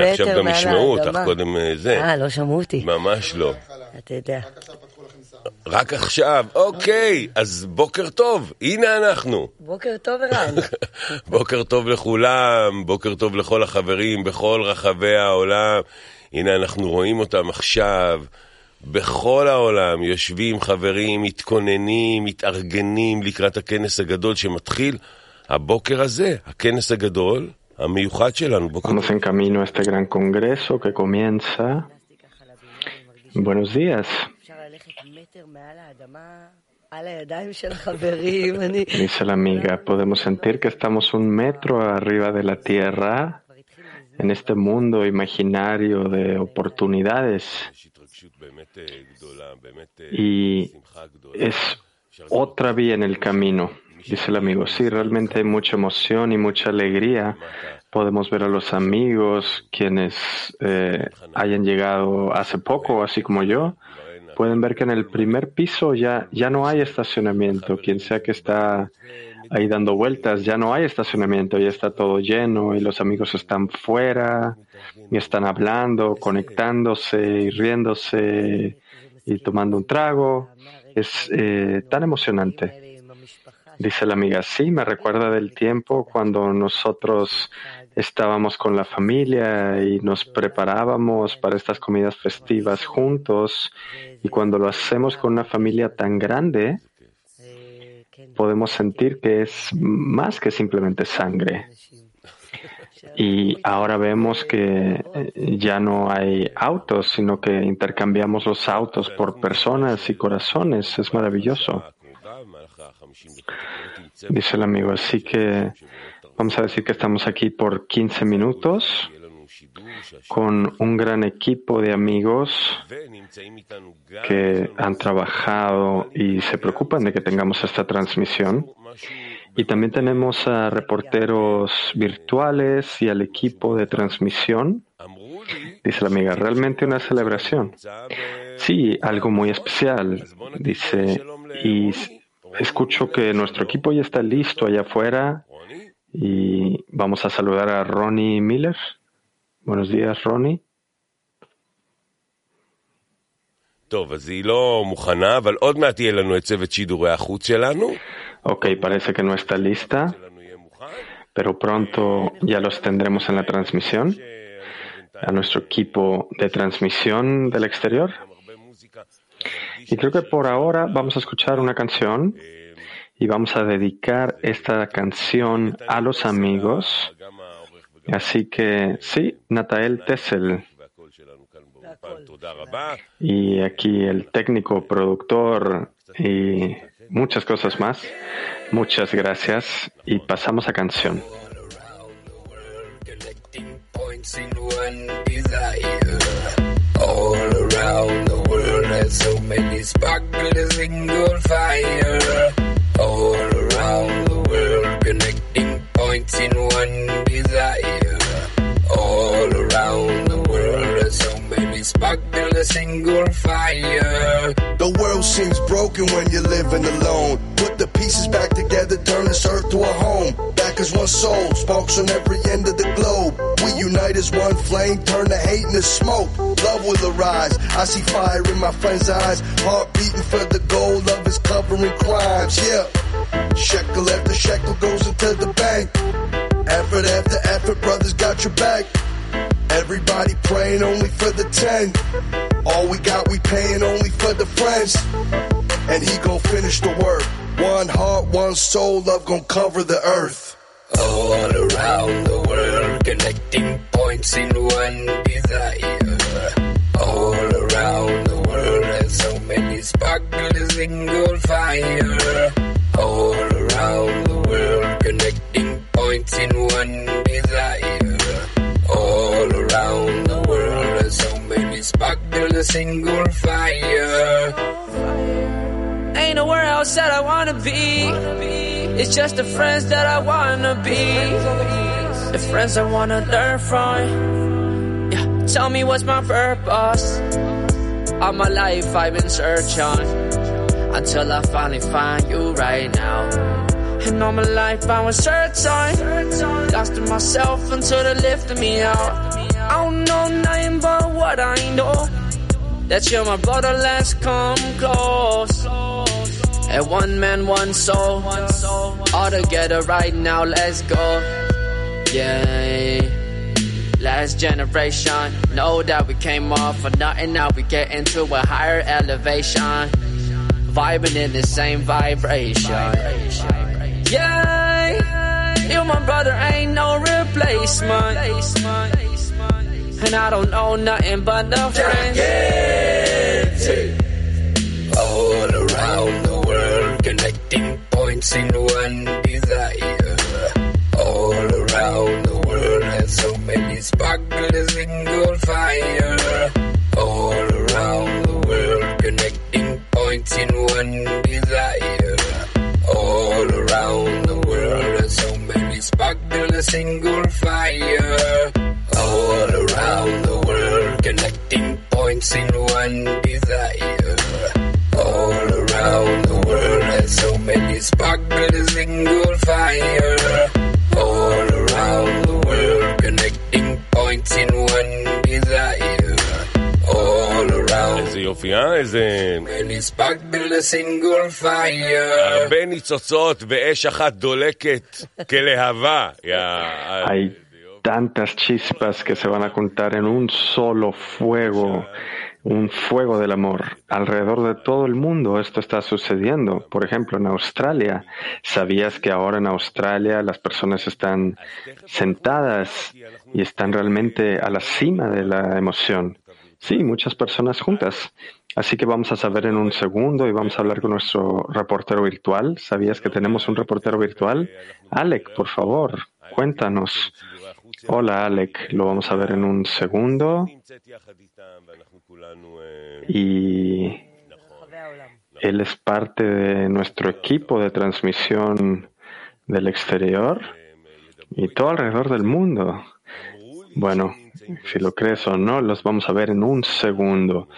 עכשיו גם ישמעו אותך. קודם אה, זה. אה, לא שמעו אותי. ממש לא. אתה יודע. רק עכשיו, אוקיי, אז בוקר טוב, הנה אנחנו. בוקר טוב, ערן. בוקר טוב לכולם, בוקר טוב לכל החברים בכל רחבי העולם. הנה אנחנו רואים אותם עכשיו. בכל העולם יושבים חברים, מתכוננים, מתארגנים לקראת הכנס הגדול שמתחיל הבוקר הזה, הכנס הגדול Vamos en camino a este gran congreso que comienza. Buenos días. Dice la amiga, podemos sentir que estamos un metro arriba de la tierra en este mundo imaginario de oportunidades. Y es otra vía en el camino dice el amigo. Sí, realmente hay mucha emoción y mucha alegría. Podemos ver a los amigos, quienes eh, hayan llegado hace poco, así como yo. Pueden ver que en el primer piso ya, ya no hay estacionamiento. Quien sea que está ahí dando vueltas, ya no hay estacionamiento, ya está todo lleno y los amigos están fuera y están hablando, conectándose y riéndose y tomando un trago. Es eh, tan emocionante. Dice la amiga, sí, me recuerda del tiempo cuando nosotros estábamos con la familia y nos preparábamos para estas comidas festivas juntos y cuando lo hacemos con una familia tan grande, podemos sentir que es más que simplemente sangre. Y ahora vemos que eh, ya no hay autos, sino que intercambiamos los autos por personas y corazones. Es maravilloso. Dice el amigo, así que vamos a decir que estamos aquí por 15 minutos con un gran equipo de amigos que han trabajado y se preocupan de que tengamos esta transmisión. Y también tenemos a reporteros virtuales y al equipo de transmisión. Dice la amiga, realmente una celebración. Sí, algo muy especial. Dice, y Escucho que nuestro equipo ya está listo allá afuera y vamos a saludar a Ronnie Miller. Buenos días, Ronnie. Ok, parece que no está lista, pero pronto ya los tendremos en la transmisión, a nuestro equipo de transmisión del exterior. Y creo que por ahora vamos a escuchar una canción y vamos a dedicar esta canción a los amigos. Así que sí, Natael Tessel. Y aquí el técnico, productor y muchas cosas más. Muchas gracias y pasamos a canción. There's so many sparkles single fire. All around the world, connecting points in one desire. All around the world, so many sparkles single fire. The world seems broken when you're living alone. Pieces back together, turn this earth to a home. Back as one soul, sparks on every end of the globe. We unite as one flame, turn the hate into smoke. Love will arise. I see fire in my friend's eyes. Heart beating for the goal, love is covering crimes. Yeah. Shekel after shekel goes into the bank. Effort after effort, brothers got your back. Everybody praying only for the 10. All we got, we paying only for the friends. And he gon' finish the work. One heart, one soul, love gon' cover the earth. All around the world, connecting points in one desire. All around the world, there's so many sparkles a single fire. All around the world, connecting points in one desire. All around the world, there's so many sparkles a single fire. Nowhere else that I wanna be. It's just the friends that I wanna be. The friends I wanna learn from. Yeah, tell me what's my purpose. All my life I've been searching until I finally find you right now. And all my life I was searching, lost in myself until they lifted me out. I don't know nothing but what I know. That you're my brother, let's come close. And one man, one soul. All together right now, let's go. Yeah. Last generation, know that we came off for nothing. Now we get into a higher elevation. Vibing in the same vibration. Yeah. You, my brother, ain't no replacement. And I don't know nothing but the friends. All around connecting in one desire. All around the world, there's so many sparklers single fire. All around the world, connecting points in one desire. All around the world, there's so many sparklers single fire. All around the world, connecting points in one desire. All around the world, there's so many sparklers single fire. All around the world, connecting points in one desire. All around איזה יופי, אה? איזה... many sparklers single fire. הרבה ניצוצות ואש אחת דולקת כלהבה. יא... Hay tantas chispas que se van a juntar en un solo fuego, un fuego del amor. Alrededor de todo el mundo esto está sucediendo. Por ejemplo, en Australia, ¿sabías que ahora en Australia las personas están sentadas y están realmente a la cima de la emoción? Sí, muchas personas juntas. Así que vamos a saber en un segundo y vamos a hablar con nuestro reportero virtual. ¿Sabías que tenemos un reportero virtual? Alec, por favor, cuéntanos. Hola, Alec. Lo vamos a ver en un segundo. Y él es parte de nuestro equipo de transmisión del exterior y todo alrededor del mundo. Bueno, si lo crees o no, los vamos a ver en un segundo.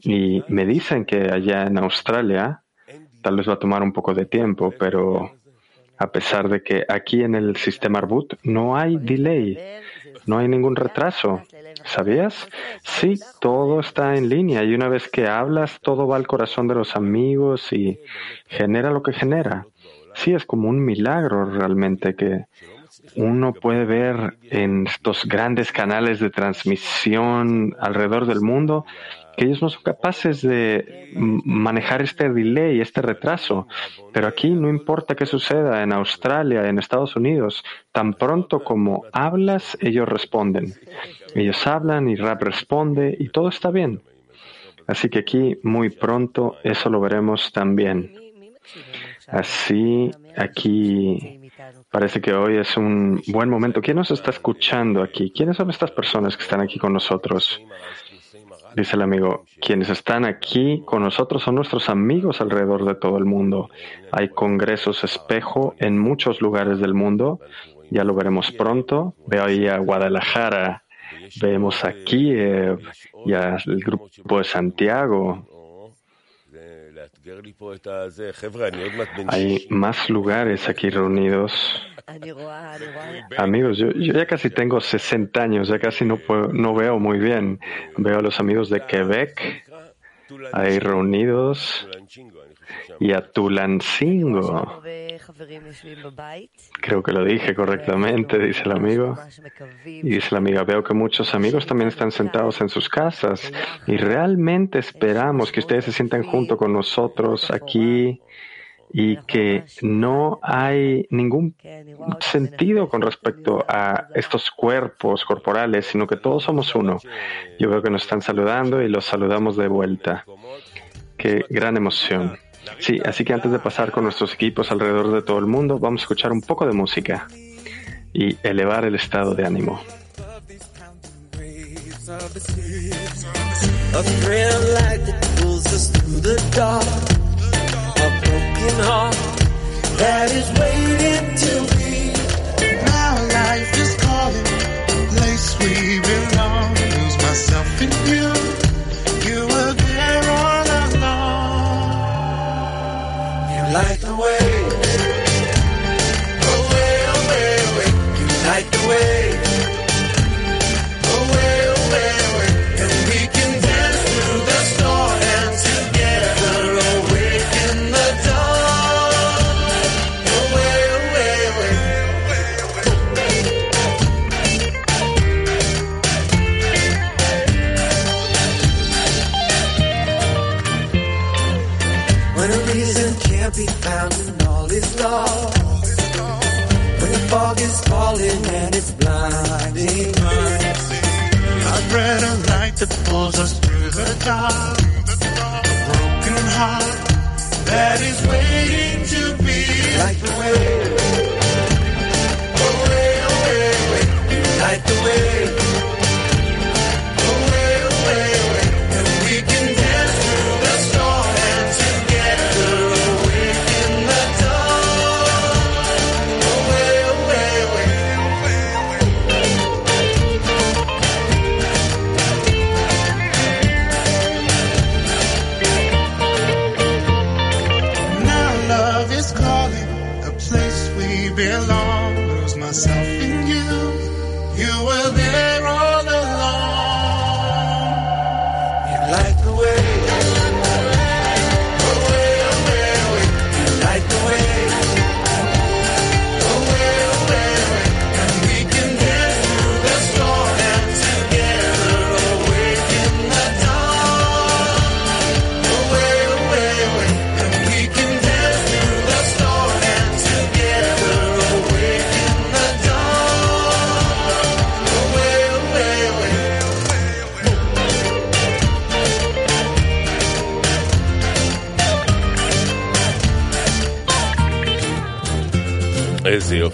Y me dicen que allá en Australia, tal vez va a tomar un poco de tiempo, pero a pesar de que aquí en el sistema Arbut no hay delay, no hay ningún retraso. ¿Sabías? Sí, todo está en línea y una vez que hablas, todo va al corazón de los amigos y genera lo que genera. Sí, es como un milagro realmente que uno puede ver en estos grandes canales de transmisión alrededor del mundo que ellos no son capaces de manejar este delay, este retraso. Pero aquí no importa qué suceda en Australia, en Estados Unidos, tan pronto como hablas, ellos responden. Ellos hablan y rap responde y todo está bien. Así que aquí muy pronto eso lo veremos también. Así, aquí parece que hoy es un buen momento. ¿Quién nos está escuchando aquí? ¿Quiénes son estas personas que están aquí con nosotros? Dice el amigo, quienes están aquí con nosotros son nuestros amigos alrededor de todo el mundo. Hay congresos espejo en muchos lugares del mundo. Ya lo veremos pronto. Veo ahí a Guadalajara, vemos a Kiev y al grupo de Santiago. Hay más lugares aquí reunidos. Amigos, yo, ya casi tengo 60 años, ya casi no, puedo, no veo muy bien. Veo a los amigos de Quebec ahí reunidos y a Tulancingo. Creo que lo dije correctamente, dice el amigo. Y dice la amiga, veo que muchos amigos también están sentados en sus casas y realmente esperamos que ustedes se sientan junto con nosotros aquí y que no hay ningún sentido con respecto a estos cuerpos corporales, sino que todos somos uno. Yo veo que nos están saludando y los saludamos de vuelta. Qué gran emoción. Sí, así que antes de pasar con nuestros equipos alrededor de todo el mundo, vamos a escuchar un poco de música y elevar el estado de ánimo.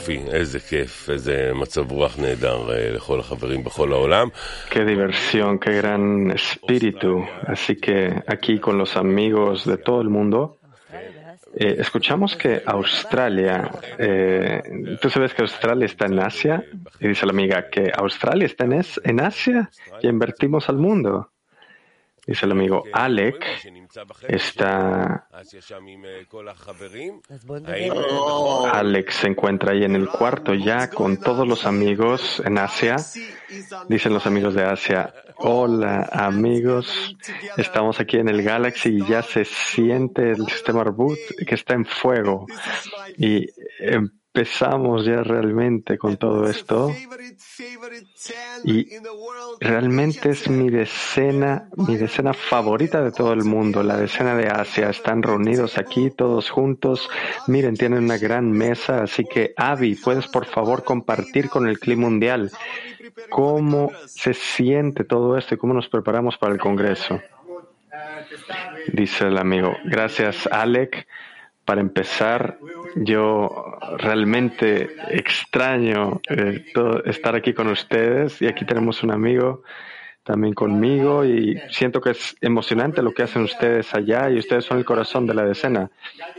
יופי, איזה כיף, איזה מצב רוח נהדר אה, לכל החברים בכל העולם. Qué diversión, qué gran espíritu. Así que aquí con los amigos de todo el mundo, eh, escuchamos que Australia, eh, tú sabes que Australia está en Asia, y dice la amiga que Australia está en, es- en Asia y invertimos al mundo. Dice el amigo Alec, está. Oh. Alec se encuentra ahí en el cuarto ya con todos los amigos en Asia. Dicen los amigos de Asia, hola amigos, estamos aquí en el Galaxy y ya se siente el sistema Reboot que está en fuego. Y. Em, empezamos ya realmente con todo esto. Y realmente es mi decena, mi decena favorita de todo el mundo, la decena de Asia. Están reunidos aquí todos juntos. Miren, tienen una gran mesa, así que Avi, puedes por favor compartir con el clima mundial cómo se siente todo esto y cómo nos preparamos para el Congreso. Dice el amigo. Gracias, Alec. Para empezar, yo realmente extraño eh, todo- estar aquí con ustedes y aquí tenemos un amigo también conmigo y siento que es emocionante lo que hacen ustedes allá y ustedes son el corazón de la decena.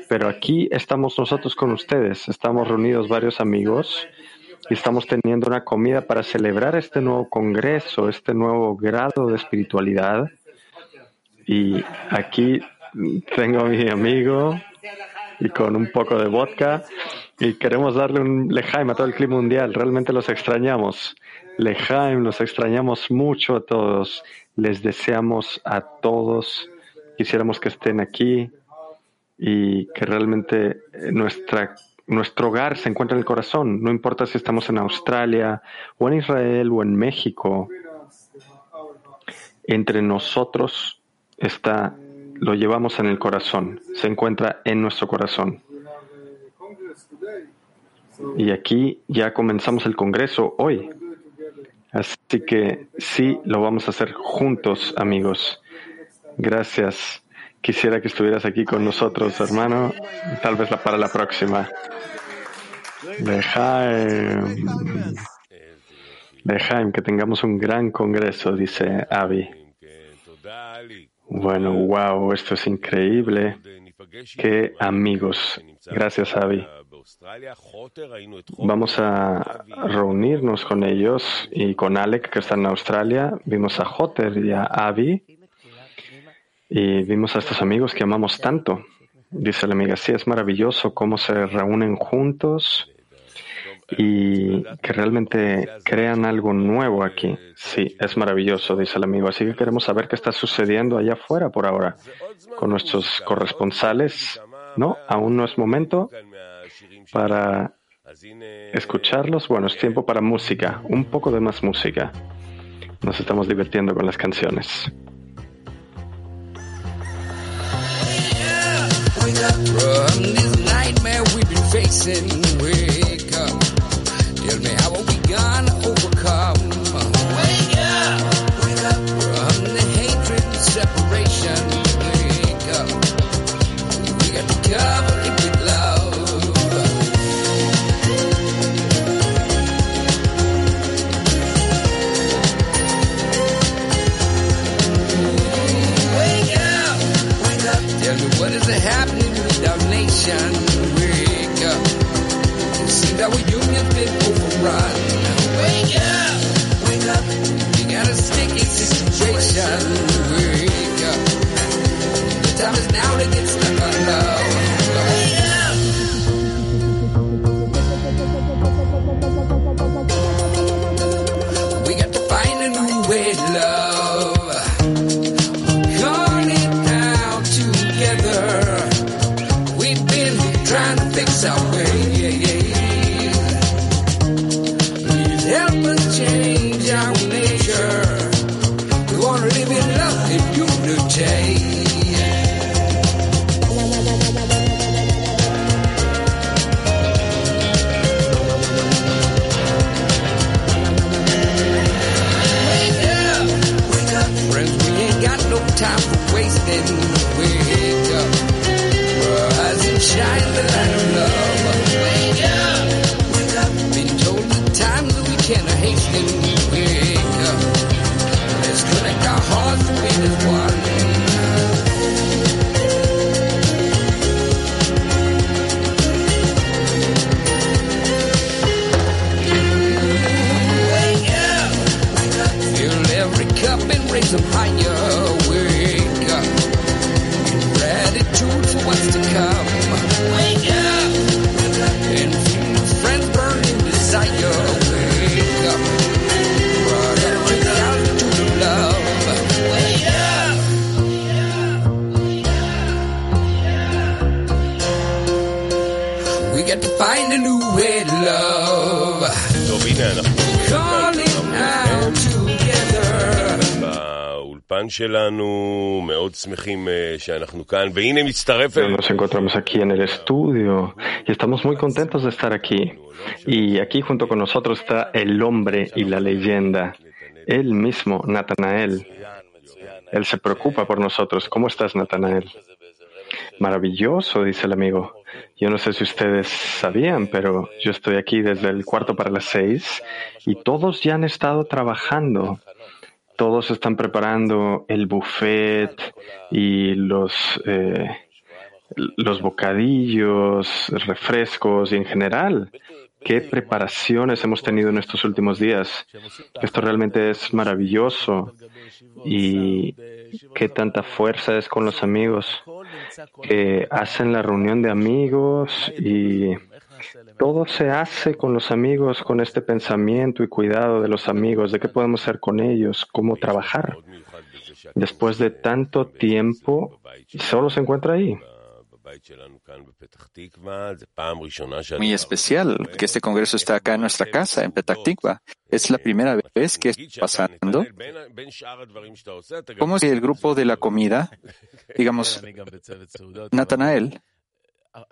Pero aquí estamos nosotros con ustedes, estamos reunidos varios amigos y estamos teniendo una comida para celebrar este nuevo congreso, este nuevo grado de espiritualidad. Y aquí tengo a mi amigo y con un poco de vodka y queremos darle un lejaim a todo el clima mundial. Realmente los extrañamos. Lejaim, los extrañamos mucho a todos. Les deseamos a todos. Quisiéramos que estén aquí y que realmente eh, nuestra, nuestro hogar se encuentre en el corazón. No importa si estamos en Australia o en Israel o en México. Entre nosotros está, lo llevamos en el corazón, se encuentra en nuestro corazón. Y aquí ya comenzamos el Congreso hoy. Así que sí, lo vamos a hacer juntos, amigos. Gracias. Quisiera que estuvieras aquí con nosotros, hermano. Tal vez para la próxima. Lejaim. Lejaim, que tengamos un gran congreso, dice Avi. Bueno, wow, esto es increíble. Qué amigos. Gracias, Avi. Vamos a reunirnos con ellos y con Alec, que está en Australia. Vimos a Jotter y a Avi. Y vimos a estos amigos que amamos tanto. Dice la amiga, sí, es maravilloso cómo se reúnen juntos y que realmente crean algo nuevo aquí. Sí, es maravilloso, dice el amigo. Así que queremos saber qué está sucediendo allá afuera por ahora con nuestros corresponsales. No, aún no es momento para escucharlos. Bueno, es tiempo para música, un poco de más música. Nos estamos divirtiendo con las canciones. From. Nation. Wake up. It seems our union's been overrun. Wake up, wake up. We got a sticky situation. Wake up. The time is now to get stuck on love. Wake up. We got to find a new way love. Calling it now together. טוב, הנה אנחנו Calling out together. באולפן שלנו, מאוד שמחים אה, שאנחנו כאן, והנה מצטרף אלינו. Nos encontramos aquí en el estudio y estamos muy contentos de estar aquí. Y aquí junto con nosotros está el hombre y la leyenda, él mismo, Natanael. Él se preocupa por nosotros. ¿Cómo estás, Natanael? Maravilloso, dice el amigo. Yo no sé si ustedes sabían, pero yo estoy aquí desde el cuarto para las seis y todos ya han estado trabajando. Todos están preparando el buffet y los, eh, los bocadillos, refrescos y en general. Qué preparaciones hemos tenido en estos últimos días. Esto realmente es maravilloso y qué tanta fuerza es con los amigos que hacen la reunión de amigos y todo se hace con los amigos, con este pensamiento y cuidado de los amigos, de qué podemos hacer con ellos, cómo trabajar. Después de tanto tiempo, solo se encuentra ahí. Muy especial que este congreso está acá en nuestra casa, en Petah Tikva. Es la primera vez que está pasando. ¿Cómo es que el grupo de la comida, digamos, Natanael,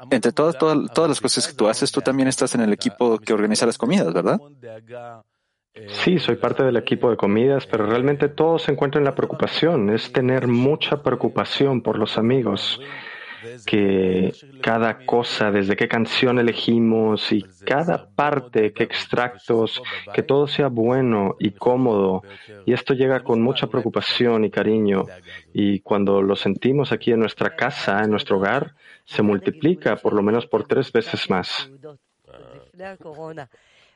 entre todas, todas, todas las cosas que tú haces, tú también estás en el equipo que organiza las comidas, ¿verdad? Sí, soy parte del equipo de comidas, pero realmente todo se encuentra en la preocupación. Es tener mucha preocupación por los amigos, que cada cosa, desde qué canción elegimos y cada parte, qué extractos, que todo sea bueno y cómodo. Y esto llega con mucha preocupación y cariño. Y cuando lo sentimos aquí en nuestra casa, en nuestro hogar, se multiplica por lo menos por tres veces más.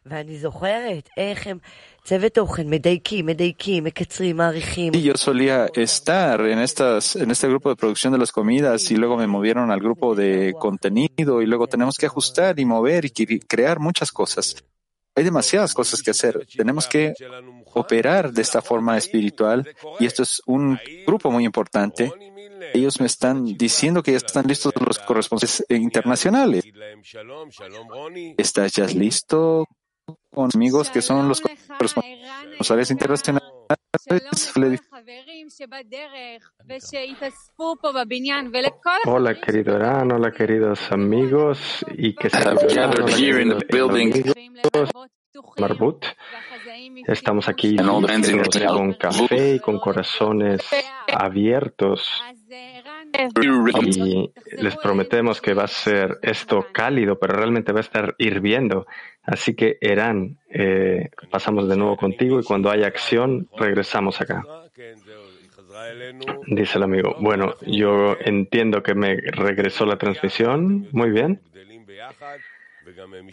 לפני הקורונה. ואני זוכרת איך הם צוות תוכן מדייקים, מדייקים, מקצרים, מעריכים. Y yo solía estar en estas, en este grupo de producción de las comidas y luego me movieron al grupo de contenido y luego tenemos que ajustar y mover y cre- crear muchas cosas. Hay demasiadas cosas que hacer. Tenemos que operar de esta forma espiritual y esto es un grupo muy importante. Ellos me están diciendo que ya están listos los corresponsales internacionales. ¿Estás ya listo Con amigos que son los corresponsales internacionales? Hola, querido Eran, hola, queridos amigos y que se gathered here in the building. Marbut. Estamos aquí con café y con corazones abiertos y les prometemos que va a ser esto cálido, pero realmente va a estar hirviendo. Así que, Eran, eh, pasamos de nuevo contigo y cuando haya acción, regresamos acá. Dice el amigo, bueno, yo entiendo que me regresó la transmisión, muy bien.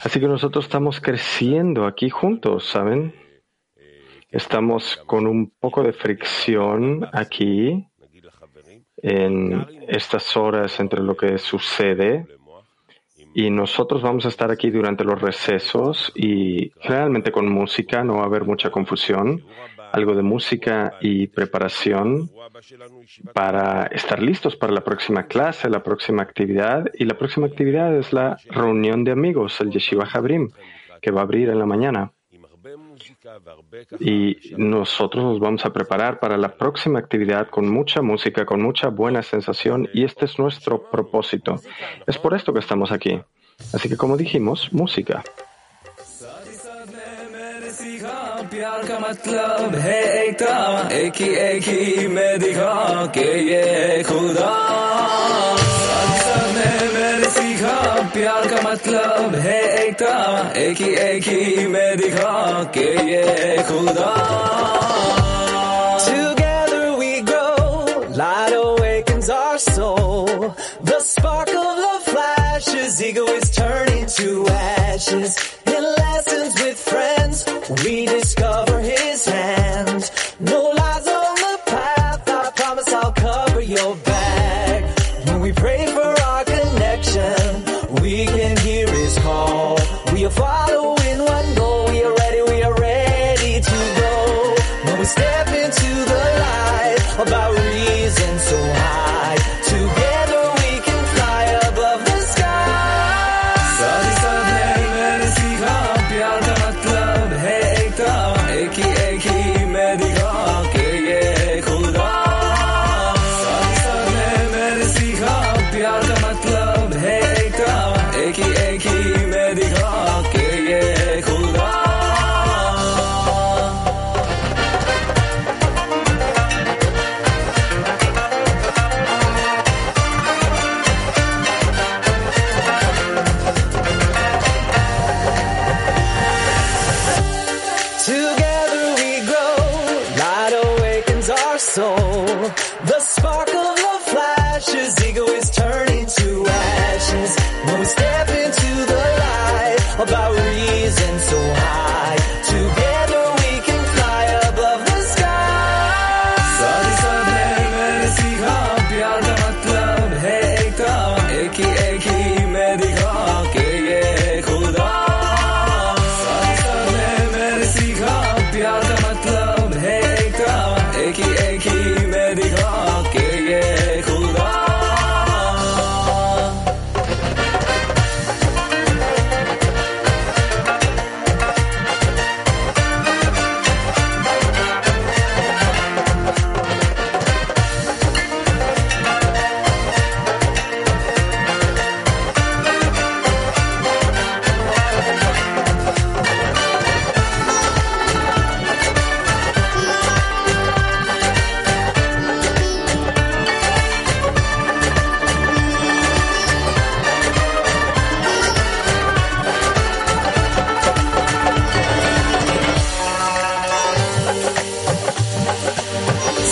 Así que nosotros estamos creciendo aquí juntos, ¿saben? Estamos con un poco de fricción aquí en estas horas entre lo que sucede y nosotros vamos a estar aquí durante los recesos y generalmente con música, no va a haber mucha confusión, algo de música y preparación para estar listos para la próxima clase, la próxima actividad y la próxima actividad es la reunión de amigos, el Yeshiva Jabrim, que va a abrir en la mañana. Y nosotros nos vamos a preparar para la próxima actividad con mucha música, con mucha buena sensación y este es nuestro propósito. Es por esto que estamos aquí. Así que como dijimos, música. प्यार का मतलब है एकता एक ही एक ही में दिखा के ये खुदा साथ साथ में मैंने सीखा प्यार का मतलब है एकता एक ही एक ही में दिखा के ये खुदा Together we grow, light awakens our soul. The spark of love flashes, ego is turning to ashes. In lessons with friends, we discover Achy, achy,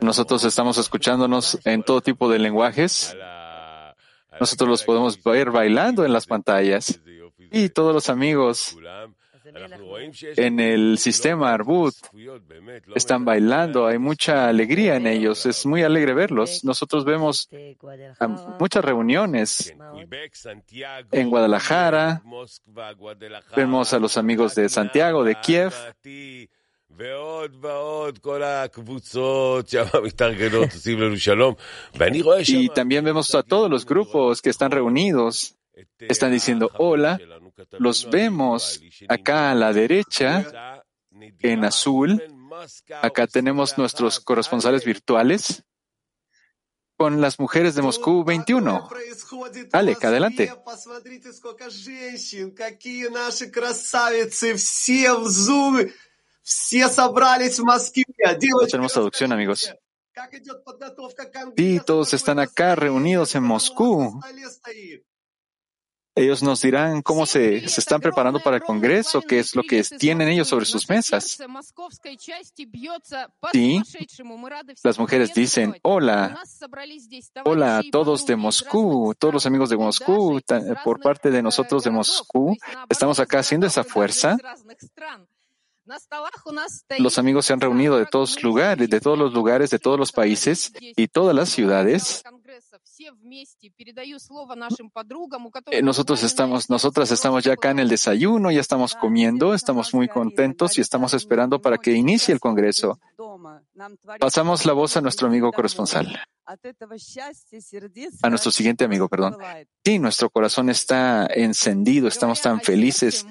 nosotros estamos escuchándonos en todo tipo de lenguajes. Nosotros los podemos ver bailando en las pantallas. Y todos los amigos en el sistema Arbut están bailando, hay mucha alegría en ellos, es muy alegre verlos. Nosotros vemos muchas reuniones en Guadalajara, vemos a los amigos de Santiago, de Kiev, ועוד ועוד, כל הקבוצות שם מתארגנות, עושים לנו שלום. ואני רואה שם... Y también vemos a todos los grupos que están reunidos, están diciendo hola. Los vemos acá a la derecha, en azul. Acá tenemos nuestros corresponsales virtuales con las mujeres de Moscú 21. Alec, adelante. No tenemos traducción, amigos. Y todos están acá reunidos en Moscú. Ellos nos dirán cómo se, se están preparando para el Congreso, qué es lo que tienen ellos sobre sus mesas. Sí, las mujeres dicen, hola, hola a todos de Moscú, todos los amigos de Moscú, por parte de nosotros de Moscú, estamos acá haciendo esa fuerza. Los amigos se han reunido de todos lugares, de todos los lugares, de todos los países y todas las ciudades. Eh, Nosotros estamos, nosotras estamos ya acá en el desayuno, ya estamos comiendo, estamos muy contentos y estamos esperando para que inicie el Congreso. Pasamos la voz a nuestro amigo corresponsal, a nuestro siguiente amigo, perdón. Sí, nuestro corazón está encendido, estamos tan felices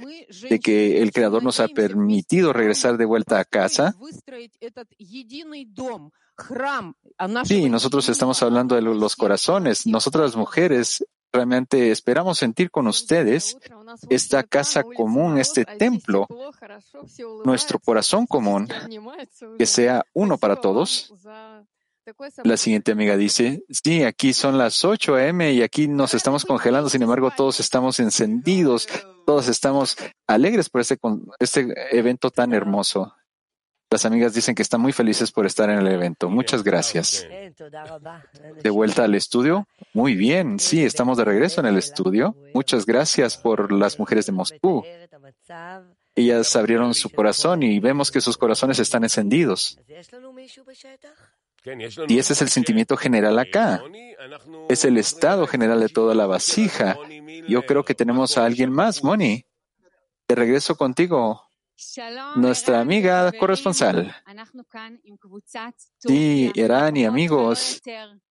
de que el Creador nos ha permitido regresar de vuelta a casa. Sí, nosotros estamos hablando de lo- los corazones. Nosotras las mujeres realmente esperamos sentir con ustedes esta casa común, este templo, nuestro corazón común, que sea uno para todos. La siguiente amiga dice, sí, aquí son las 8 a.m. y aquí nos estamos congelando, sin embargo todos estamos encendidos, todos estamos alegres por este, este evento tan hermoso. Las amigas dicen que están muy felices por estar en el evento. Muchas gracias. De vuelta al estudio. Muy bien, sí, estamos de regreso en el estudio. Muchas gracias por las mujeres de Moscú. Ellas abrieron su corazón y vemos que sus corazones están encendidos. Y ese es el sentimiento general acá. Es el estado general de toda la vasija. Yo creo que tenemos a alguien más, Moni. De regreso contigo, nuestra amiga corresponsal. Sí, Irán y amigos.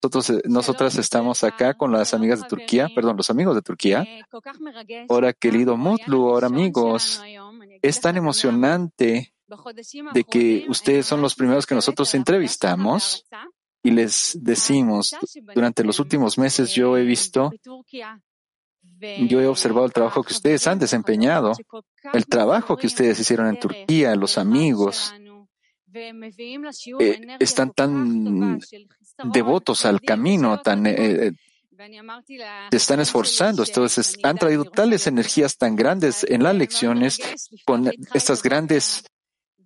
Nosotros, eh, nosotras estamos acá con las amigas de Turquía, perdón, los amigos de Turquía. Ahora, querido Mutlu, ahora amigos, es tan emocionante de que ustedes son los primeros que nosotros entrevistamos y les decimos, durante los últimos meses yo he visto, yo he observado el trabajo que ustedes han desempeñado, el trabajo que ustedes hicieron en Turquía, los amigos, eh, están tan devotos al camino, tan, eh, eh, se están esforzando, entonces han traído tales energías tan grandes en las lecciones con estas grandes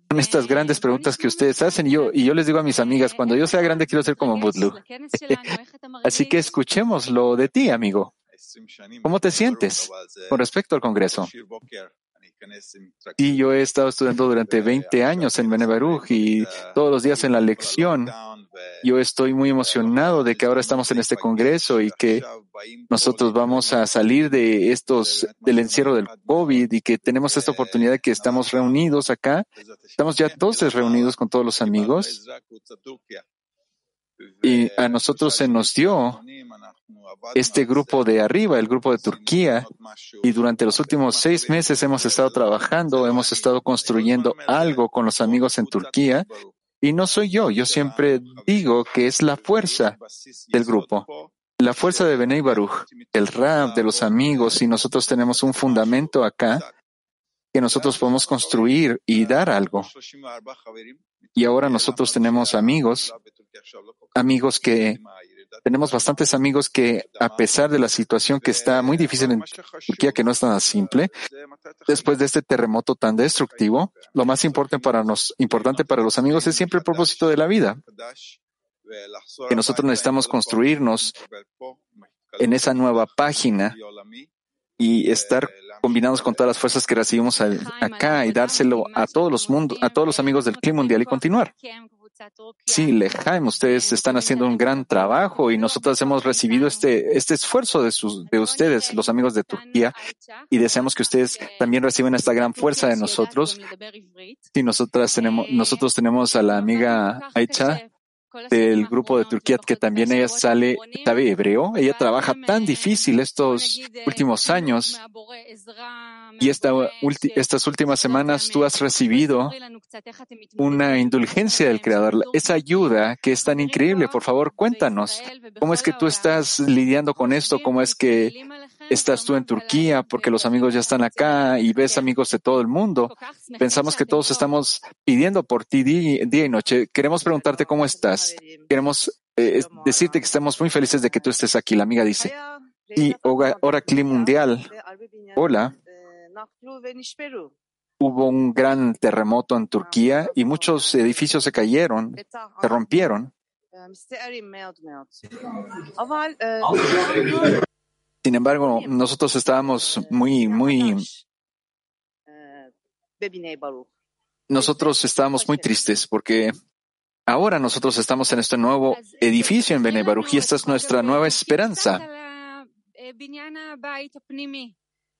con estas grandes preguntas que ustedes hacen y yo, y yo les digo a mis amigas, cuando yo sea grande quiero ser como Budlu. Así que escuchémoslo de ti, amigo. ¿Cómo te sientes con respecto al Congreso? Sí, yo he estado estudiando durante 20 años en Benebaruj y todos los días en la lección. Yo estoy muy emocionado de que ahora estamos en este Congreso y que nosotros vamos a salir de estos, del encierro del COVID y que tenemos esta oportunidad de que estamos reunidos acá. Estamos ya todos reunidos con todos los amigos y a nosotros se nos dio este grupo de arriba, el grupo de Turquía, y durante los últimos seis meses hemos estado trabajando, hemos estado construyendo algo con los amigos en Turquía, y no soy yo, yo siempre digo que es la fuerza del grupo, la fuerza de Benei Baruch, el rap de los amigos, y nosotros tenemos un fundamento acá que nosotros podemos construir y dar algo. Y ahora nosotros tenemos amigos, amigos que tenemos bastantes amigos que, a pesar de la situación que está muy difícil en Turquía, que no es tan simple, después de este terremoto tan destructivo, lo más importante para, nos, importante para los amigos es siempre el propósito de la vida. Que nosotros necesitamos construirnos en esa nueva página y estar combinados con todas las fuerzas que recibimos acá y dárselo a todos los mundos, a todos los amigos del clima mundial y continuar. Sí, Lejaim, ustedes están haciendo un gran trabajo y nosotros hemos recibido este, este esfuerzo de, sus, de ustedes, los amigos de Turquía, y deseamos que ustedes también reciban esta gran fuerza de nosotros. Sí, nosotras tenemos, nosotros tenemos a la amiga Aicha del grupo de Turquía que también ella sale, sabe hebreo. Ella trabaja tan difícil estos últimos años y esta, ulti- estas últimas semanas tú has recibido una indulgencia del Creador, esa ayuda que es tan increíble. Por favor, cuéntanos, ¿cómo es que tú estás lidiando con esto? ¿Cómo es que estás tú en Turquía? Porque los amigos ya están acá y ves amigos de todo el mundo. Pensamos que todos estamos pidiendo por ti día y noche. Queremos preguntarte cómo estás. Queremos eh, decirte que estamos muy felices de que tú estés aquí. La amiga dice, y Clima Mundial, hola, hubo un gran terremoto en Turquía y muchos edificios se cayeron, se rompieron. Sin embargo, nosotros estábamos muy, muy, nosotros estábamos muy tristes porque ahora nosotros estamos en este nuevo edificio en Bene Baruch y esta es nuestra nueva esperanza.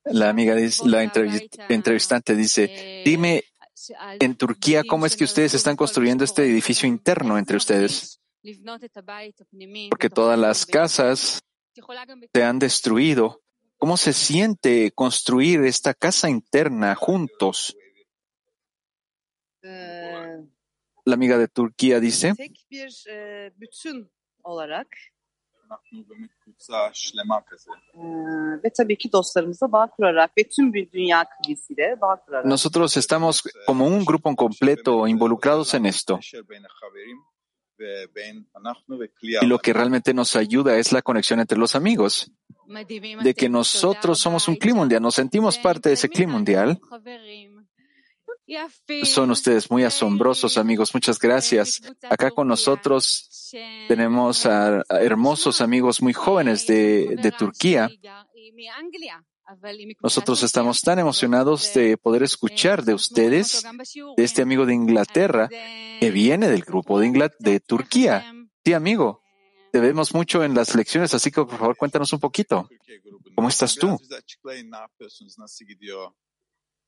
La amiga, la entrevi- entrevistante dice, dime en Turquía cómo es que ustedes están construyendo este edificio interno entre ustedes, porque todas las casas se han destruido. ¿Cómo se siente construir esta casa interna juntos? La amiga de Turquía dice, e, e, nosotros estamos como un grupo completo involucrados en esto. Y lo que realmente nos ayuda es la conexión entre los amigos, de que nosotros somos un clima mundial, nos sentimos parte de ese clima mundial. Son ustedes muy asombrosos, amigos. Muchas gracias. Acá con nosotros tenemos a, hermosos amigos muy jóvenes de, de Turquía. Nosotros estamos tan emocionados de poder escuchar de ustedes, de este amigo de Inglaterra, que viene del grupo de, de Turquía. Sí, amigo. Te vemos mucho en las lecciones, así que por favor cuéntanos un poquito. ¿Cómo estás tú? Biraz bize açıklayın ne yapıyorsunuz, nasıl gidiyor?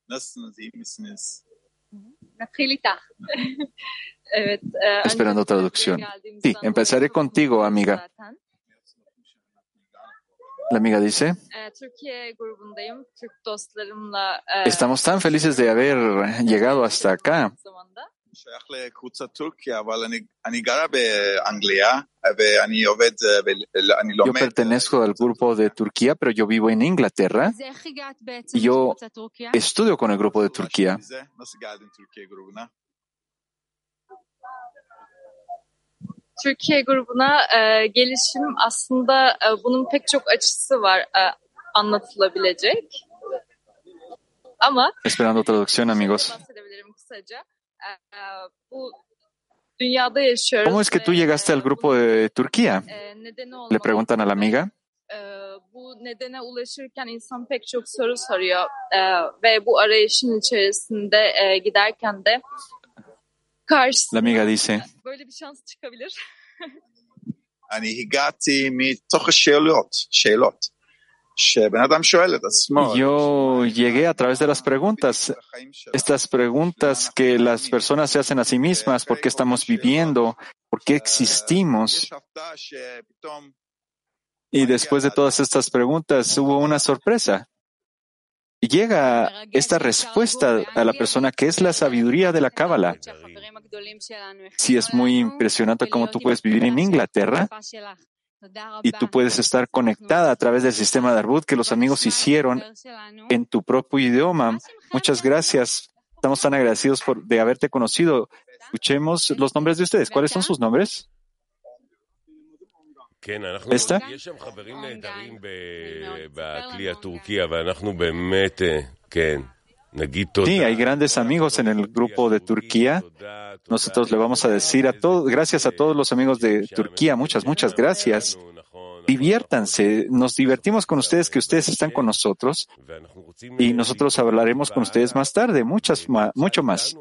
Nasılsınız, iyi misiniz? Felita. evet. e, Esperando traducción. Sí, empezaré contigo, amiga. La amiga dice, estamos tan felices de haber llegado hasta acá. Yo pertenezco al grupo de Turquía, pero yo vivo en Inglaterra. Y yo estudio con el grupo de Turquía. Türkiye grubuna? E, gelişim aslında e, bunun pek çok açısı var e, anlatılabilecek. Ama Esperando traducción, amigos. kısaca. E, e, bu dünyada yaşıyoruz. ¿Cómo es que tú llegaste al grupo de Turquía? e, Le preguntan a la amiga. E, bu nedene ulaşırken insan pek çok soru soruyor E, ve bu arayışın içerisinde e, giderken de La amiga dice, yo llegué a través de las preguntas, estas preguntas que las personas se hacen a sí mismas, por qué estamos viviendo, por qué existimos. Y después de todas estas preguntas hubo una sorpresa. Llega esta respuesta a la persona que es la sabiduría de la Cábala. Sí, es muy impresionante cómo tú puedes vivir en Inglaterra y tú puedes estar conectada a través del sistema de Arbut que los amigos hicieron en tu propio idioma. Muchas gracias. Estamos tan agradecidos por, de haberte conocido. Escuchemos los nombres de ustedes. ¿Cuáles son sus nombres? כן, אנחנו... אסתר? יש שם חברים נהדרים ב- בכלי הטורקי, אבל אנחנו באמת, אה, כן, נגיד תודה. Sí, hay grandes amigos en el grupo de Turquía. Nosotros le vamos a decir a todos, gracias a todos los amigos de Turquía, muchas, muchas gracias. Diviértanse, nos divertimos con ustedes, que ustedes están con nosotros y nosotros hablaremos con ustedes más tarde, muchas, mucho más.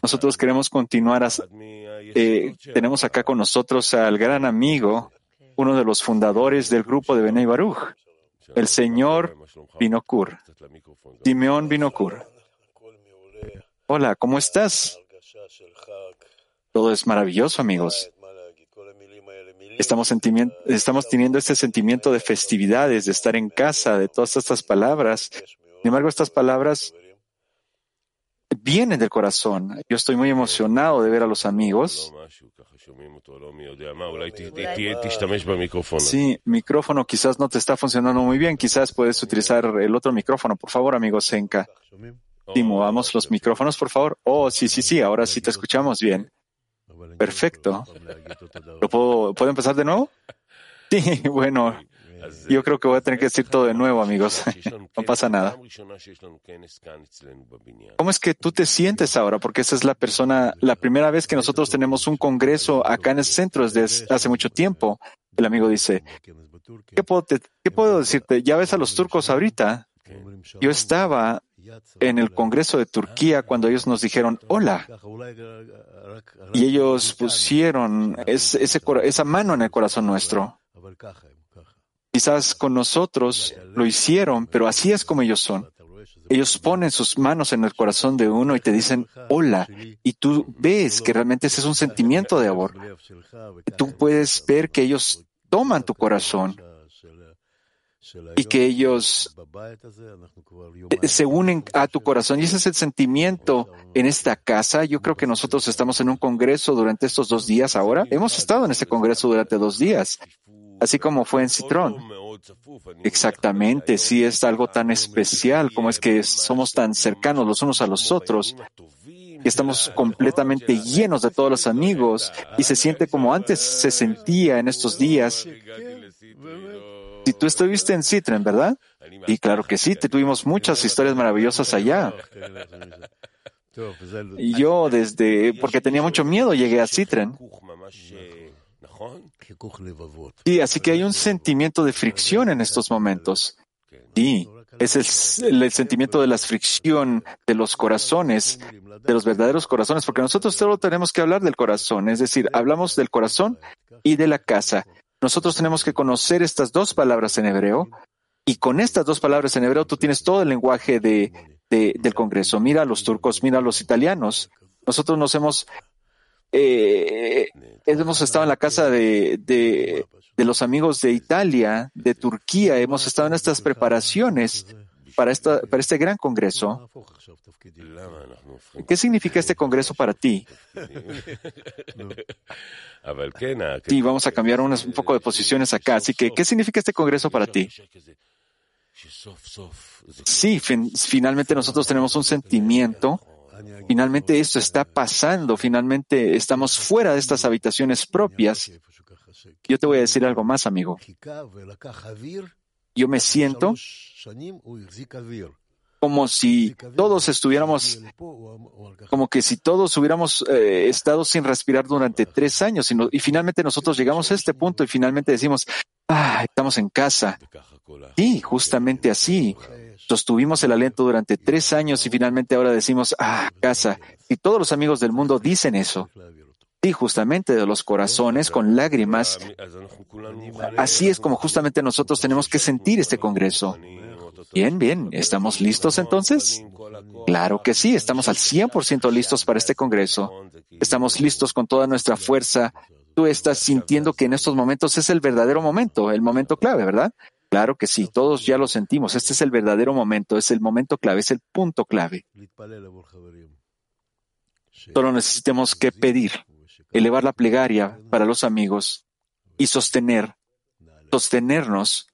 Nosotros queremos continuar. Eh, tenemos acá con nosotros al gran amigo, uno de los fundadores del grupo de Benei Baruch, el señor Pinokur. Simeón Binokur. Hola, ¿cómo estás? Todo es maravilloso, amigos. Estamos, teniendo este sentimiento de festividades, de estar en casa, de todas estas palabras. Sin embargo, estas palabras vienen del corazón. Yo estoy muy emocionado de ver a los amigos. אולי ת- ת- תשתמש במיקרופון. Sí, micrófono quizás no te está funcionando muy bien. Quizás puedes utilizar el otro micrófono, por favor, amigo Senka. Sí, movamos los micrófonos, por favor. Oh, sí, sí, sí, ahora sí te escuchamos bien. Perfecto. ¿Lo puedo, ¿Puedo empezar de nuevo? Sí, bueno, yo creo que voy a tener que decir todo de nuevo, amigos. No pasa nada. ¿Cómo es que tú te sientes ahora? Porque esa es la persona, la primera vez que nosotros tenemos un congreso acá en el centro desde hace mucho tiempo. El amigo dice, ¿qué puedo, te- qué puedo decirte? ¿Ya ves a los turcos ahorita? Yo estaba en el Congreso de Turquía cuando ellos nos dijeron hola. Y ellos pusieron es- ese cora- esa mano en el corazón nuestro. Quizás con nosotros lo hicieron, pero así es como ellos son. Ellos ponen sus manos en el corazón de uno y te dicen hola. Y tú ves que realmente ese es un sentimiento de amor. Tú puedes ver que ellos toman tu corazón y que ellos eh, se unen a tu corazón. Y ese es el sentimiento en esta casa. Yo creo que nosotros estamos en un congreso durante estos dos días ahora. Hemos estado en ese congreso durante dos días, así como fue en Citrón. Exactamente, sí es algo tan especial como es que somos tan cercanos los unos a los otros, que estamos completamente llenos de todos los amigos y se siente como antes se sentía en estos días. Si tú estuviste en Citren, ¿verdad? Y claro que sí, te tuvimos muchas historias maravillosas allá. Y yo desde, porque tenía mucho miedo, llegué a Citren. Sí, así que hay un sentimiento de fricción en estos momentos. Sí, es el, el sentimiento de la fricción de los corazones, de los verdaderos corazones, porque nosotros solo tenemos que hablar del corazón, es decir, hablamos del corazón y de la casa. Nosotros tenemos que conocer estas dos palabras en hebreo y con estas dos palabras en hebreo tú tienes todo el lenguaje de, de- del Congreso. Mira a los turcos, mira a los italianos. Nosotros nos hemos, eh, hemos estado en la casa de, de, de los amigos de Italia, de Turquía. Hemos estado en estas preparaciones para, esta, para este gran Congreso. ¿Qué significa este Congreso para ti? Sí, vamos a cambiar unas- un poco de posiciones acá. Así que, ¿qué significa este Congreso para ti? Sí, fin- finalmente nosotros tenemos un sentimiento. Finalmente esto está pasando. Finalmente estamos fuera de estas habitaciones propias. Yo te voy a decir algo más, amigo. Yo me siento como si todos estuviéramos, como que si todos hubiéramos eh, estado sin respirar durante tres años y, y finalmente nosotros llegamos a este punto y finalmente decimos, ah, estamos en casa. Sí, justamente así. Sostuvimos el aliento durante tres años y finalmente ahora decimos, ah, casa. Y todos los amigos del mundo dicen eso. Sí, justamente de los corazones con lágrimas. Así es como justamente nosotros tenemos que sentir este Congreso. Bien, bien. ¿Estamos listos entonces? Claro que sí. Estamos al 100% listos para este Congreso. Estamos listos con toda nuestra fuerza. Tú estás sintiendo que en estos momentos es el verdadero momento, el momento clave, ¿verdad? Claro que sí. Todos ya lo sentimos. Este es el verdadero momento. Es el momento clave. Es el punto clave. Solo necesitamos que pedir, elevar la plegaria para los amigos y sostener, sostenernos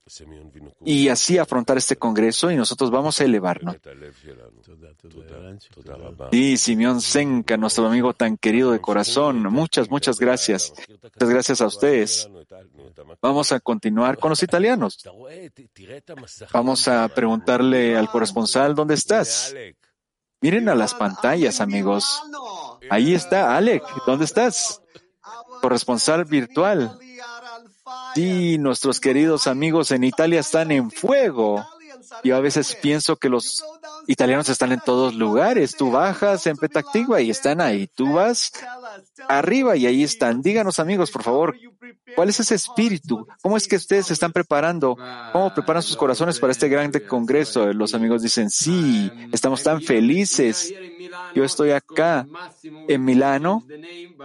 y así afrontar este congreso y nosotros vamos a elevarnos. Sí, Simeón Senka, nuestro amigo tan querido de corazón, muchas, muchas gracias. Muchas gracias a ustedes. Vamos a continuar con los italianos. Vamos a preguntarle al corresponsal, ¿dónde estás? Miren a las pantallas, amigos. Ahí está, Alec, ¿dónde estás? Corresponsal virtual. Sí, nuestros queridos amigos en Italia están en fuego. Yo a veces pienso que los italianos están en todos lugares. Tú bajas en Petactigua y están ahí. Tú vas arriba y ahí están. Díganos amigos, por favor, ¿cuál es ese espíritu? ¿Cómo es que ustedes se están preparando? ¿Cómo preparan sus corazones para este grande congreso? Los amigos dicen, sí, estamos tan felices. Yo estoy acá en Milano.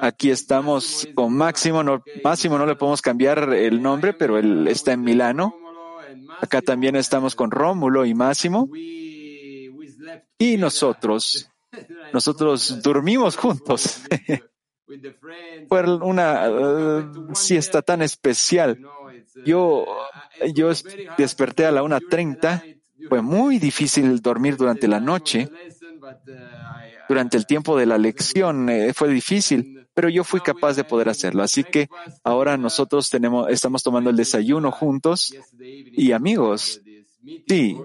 Aquí estamos con Máximo. No, Máximo no le podemos cambiar el nombre, pero él está en Milano. Acá también estamos con Rómulo y Máximo. Y nosotros, nosotros dormimos juntos. Fue una uh, siesta tan especial. Yo, yo desperté a la 1.30. Fue muy difícil dormir durante la noche. Durante el tiempo de la lección eh, fue difícil, pero yo fui capaz de poder hacerlo. Así que ahora nosotros tenemos, estamos tomando el desayuno juntos y amigos. Sí,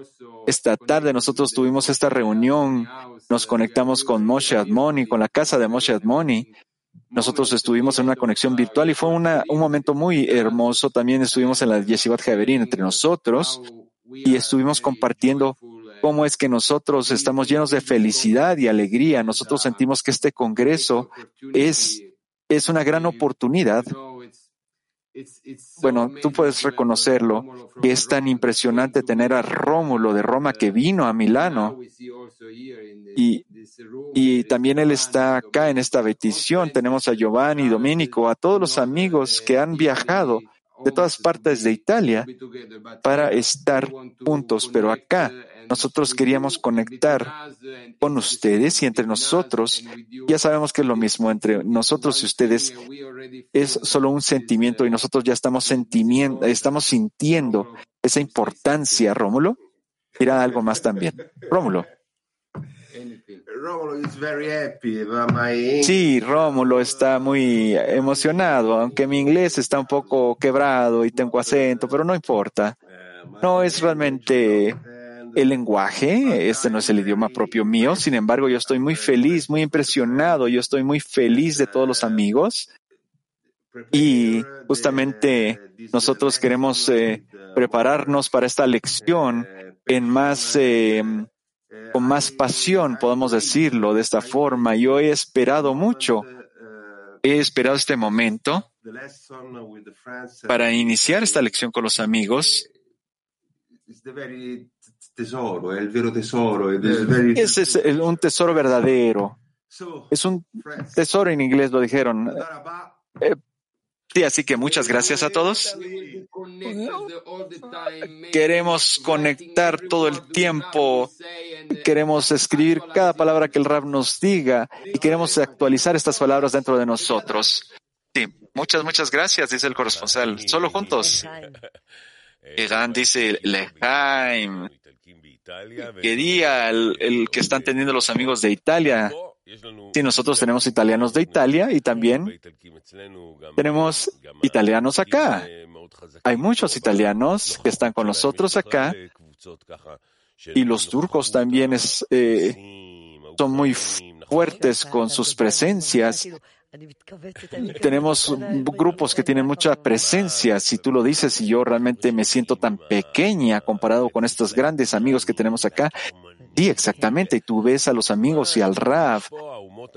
esta tarde nosotros tuvimos esta reunión, nos conectamos con Moshe Admoni, con la casa de Moshe Admoni. Nosotros estuvimos en una conexión virtual y fue un momento muy hermoso. También estuvimos en la Yeshivat Javerín entre nosotros y estuvimos compartiendo cómo es que nosotros estamos llenos de felicidad y alegría. Nosotros sentimos que este Congreso es, es una gran oportunidad. Bueno, tú puedes reconocerlo, que es tan impresionante tener a Rómulo de Roma que vino a Milano y, y también él está acá en esta petición. Tenemos a Giovanni, Domenico, a todos los amigos que han viajado de todas partes de Italia para estar juntos, pero acá nosotros queríamos conectar con ustedes y entre nosotros. Ya sabemos que es lo mismo entre nosotros y ustedes. Es solo un sentimiento y nosotros ya estamos, estamos sintiendo esa importancia. Rómulo, dirá algo más también. Rómulo. Sí, Rómulo está muy emocionado, aunque mi inglés está un poco quebrado y tengo acento, pero no importa. No es realmente el lenguaje, este no es el idioma propio mío, sin embargo yo estoy muy feliz, muy impresionado, yo estoy muy feliz de todos los amigos y justamente nosotros queremos eh, prepararnos para esta lección en más, eh, con más pasión, podemos decirlo de esta forma. Yo he esperado mucho, he esperado este momento para iniciar esta lección con los amigos tesoro, il vero tesoro. Ese es un tesoro verdadero. Es un tesoro en inglés, lo dijeron. Eh, sí, así que muchas gracias a todos. Queremos conectar todo el tiempo, queremos escribir cada palabra que el Rab nos diga y queremos actualizar estas palabras dentro de nosotros. Sí, muchas, muchas gracias, dice el corresponsal. Solo juntos. Egan dice Lejaim. ¿Qué día el, que están teniendo los amigos de Italia? Sí, nosotros tenemos italianos de Italia y también tenemos italianos acá. Hay muchos italianos que están con nosotros acá y los turcos también es, eh, son muy fuertes con sus presencias tenemos grupos que tienen mucha presencia. Si tú lo dices y yo realmente me siento tan pequeña comparado con estos grandes amigos que tenemos acá. Sí, exactamente. Y tú ves a los amigos y al Raf.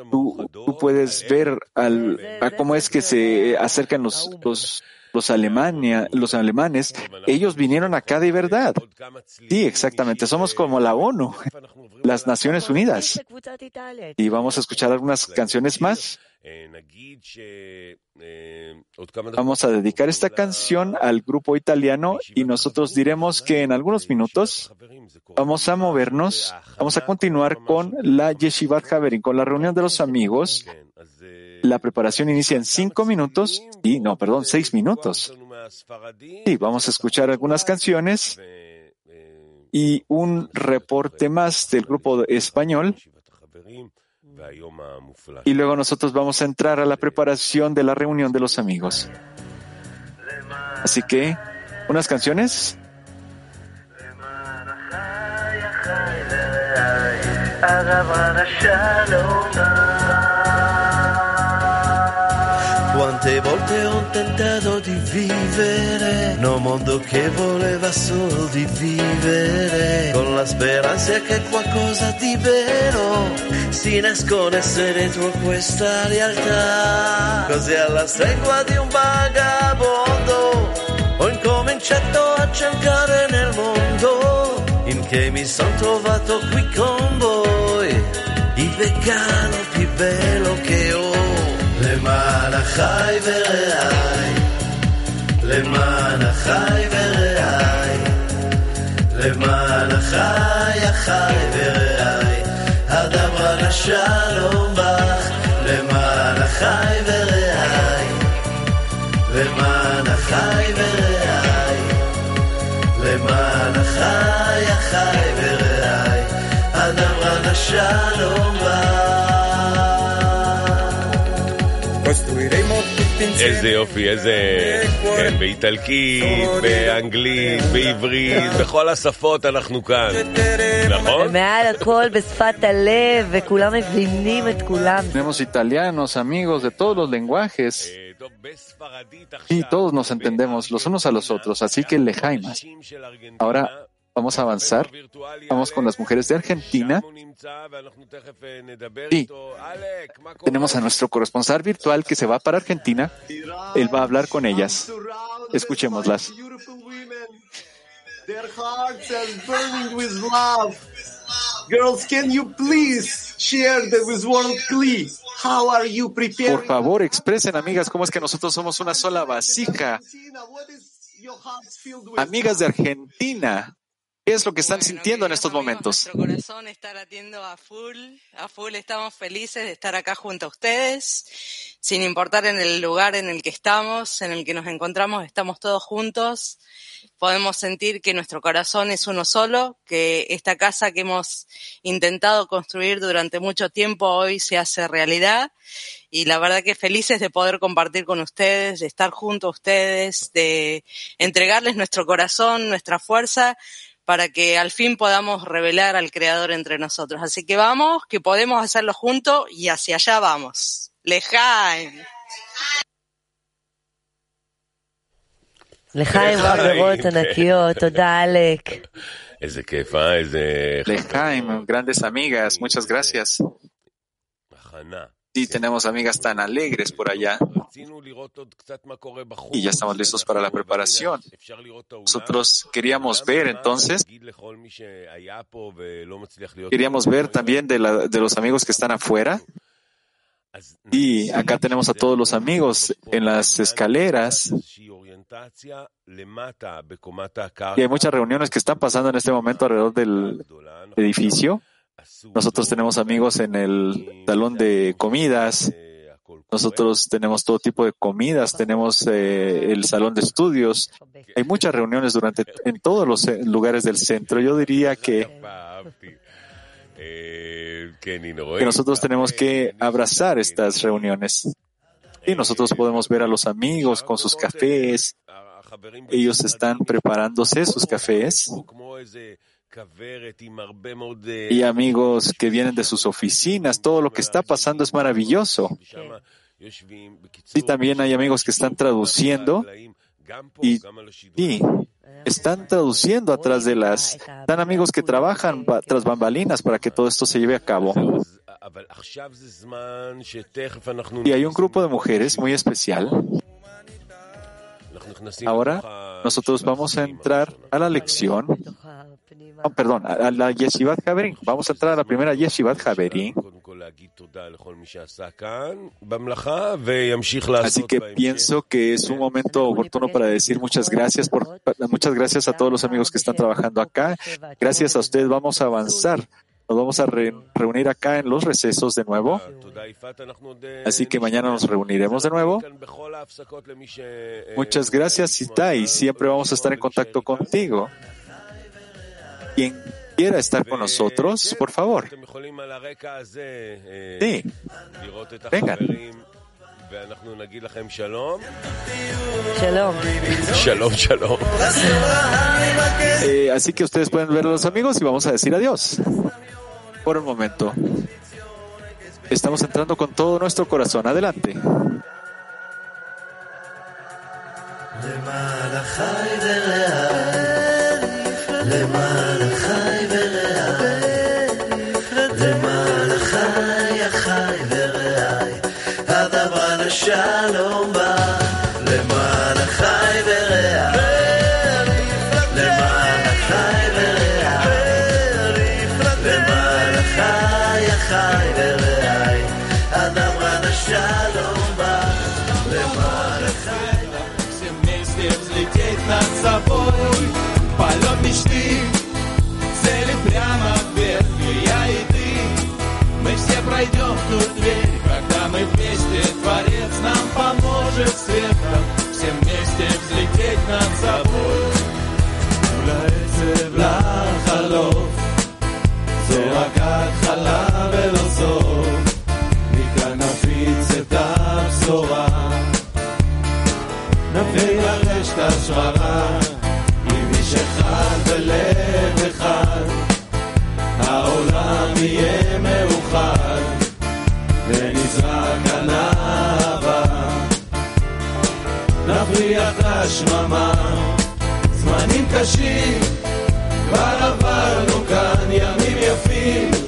Tú, puedes ver al, a cómo es que se acercan los, los, los, Alemania, los alemanes. Ellos vinieron acá de verdad. Sí, exactamente. Somos como la ONU, las Naciones Unidas. Y vamos a escuchar algunas canciones más. Vamos a dedicar esta canción al grupo italiano y nosotros diremos que en algunos minutos vamos a movernos, vamos a continuar con la Yeshivat Haverim, con la reunión de los amigos. La preparación inicia en cinco minutos y, no, perdón, seis minutos. Sí, vamos a escuchar algunas canciones y un reporte más del grupo español y luego nosotros vamos a entrar a la preparación de la reunión de los amigos. Así que, unas canciones. Quante volte ho tentato di vivere un mondo che voleva solo di vivere, con la speranza che qualcosa di vero si nascondesse dentro questa realtà. Così alla stregua di un vagabondo ho incominciato a cercare nel mondo in che mi sono trovato qui con voi, il vegano più bello che ho. למען החי ורעי, למען החי ורעי, למען החי, החי ורעי, הדברה לשלום בך, למען החי ורעי, למען החי ורעי, למען החי, החי ורעי, הדברה לשלום בך. איזה יופי, איזה... כן, באיטלקית, באנגלית, בעברית, בכל השפות אנחנו כאן. נכון? ומעל הכל בשפת הלב, וכולם מבינים את כולם. Tenemos italianos, amigos de todos los lenguajes y todos nos entendemos los unos a los otros, así que lejaimas. Ahora vamos a avanzar. Vamos con las mujeres de Argentina. Y tenemos a nuestro corresponsal virtual que se va para Argentina. Él va a hablar con ellas. Escuchémoslas. Their hearts are burning with love. Girls, can you please share the with world clean? How are you preparing? Por favor, expresen, amigas, cómo es que nosotros somos una sola vasija. Amigas de Argentina, ¿qué es lo que están sintiendo en estos momentos? Nuestro corazón está latiendo a full, a full estamos felices de estar acá junto a ustedes, sin importar en el lugar en el que estamos, en el que nos encontramos, estamos todos juntos. Podemos sentir que nuestro corazón es uno solo, que esta casa que hemos intentado construir durante mucho tiempo hoy se hace realidad. Y la verdad que felices de poder compartir con ustedes, de estar junto a ustedes, de entregarles nuestro corazón, nuestra fuerza, para que al fin podamos revelar al Creador entre nosotros. Así que vamos, que podemos hacerlo juntos y hacia allá vamos. Lejaim. לחיים חברות ענקיות, תודה אלק. איזה כיף, אה? איזה... Lejaim, grandes amigas, muchas gracias. הכנה. Sí, tenemos amigas tan alegres por allá. Y ya estamos listos para la preparación. Nosotros queríamos ver entonces, queríamos ver también de, la, de los amigos que están afuera. Y acá tenemos a todos los amigos en las escaleras. Y hay muchas reuniones que están pasando en este momento alrededor del edificio. Nosotros tenemos amigos en el salón de comidas. Nosotros tenemos todo tipo de comidas, tenemos eh, el salón de estudios. Hay muchas reuniones durante en todos los eh, lugares del centro. Yo diría que que nosotros tenemos que abrazar estas reuniones. Y nosotros podemos ver a los amigos con sus cafés. Ellos están preparándose sus cafés y amigos que vienen de sus oficinas. Todo lo que está pasando es maravilloso. Y también hay amigos que están traduciendo y, están traduciendo atrás de las. Están amigos que trabajan tras bambalinas para que todo esto se lleve a cabo. Y hay un grupo de mujeres muy especial. Ahora nosotros vamos a entrar a la lección, perdón, a la Yeshivat Haverin. Vamos a entrar a la primera Yeshivat Haverin. Así que pienso que es un momento oportuno para decir muchas gracias por, muchas gracias a todos los amigos que están trabajando acá. Gracias a ustedes vamos a avanzar nos vamos a re reunir acá en los recesos de nuevo. Así que mañana nos reuniremos de nuevo. Muchas gracias, Itai. Siempre vamos a estar en contacto contigo. Quien quiera estar con nosotros, por favor. Sí. Vengan. Shalom. Shalom, shalom. Así que ustedes pueden ver a los amigos y vamos a decir adiós. Por el momento. Estamos entrando con todo nuestro corazón. Adelante. Eu tô dele השממה. זמנים קשים, כבר עברנו כאן ימים יפים.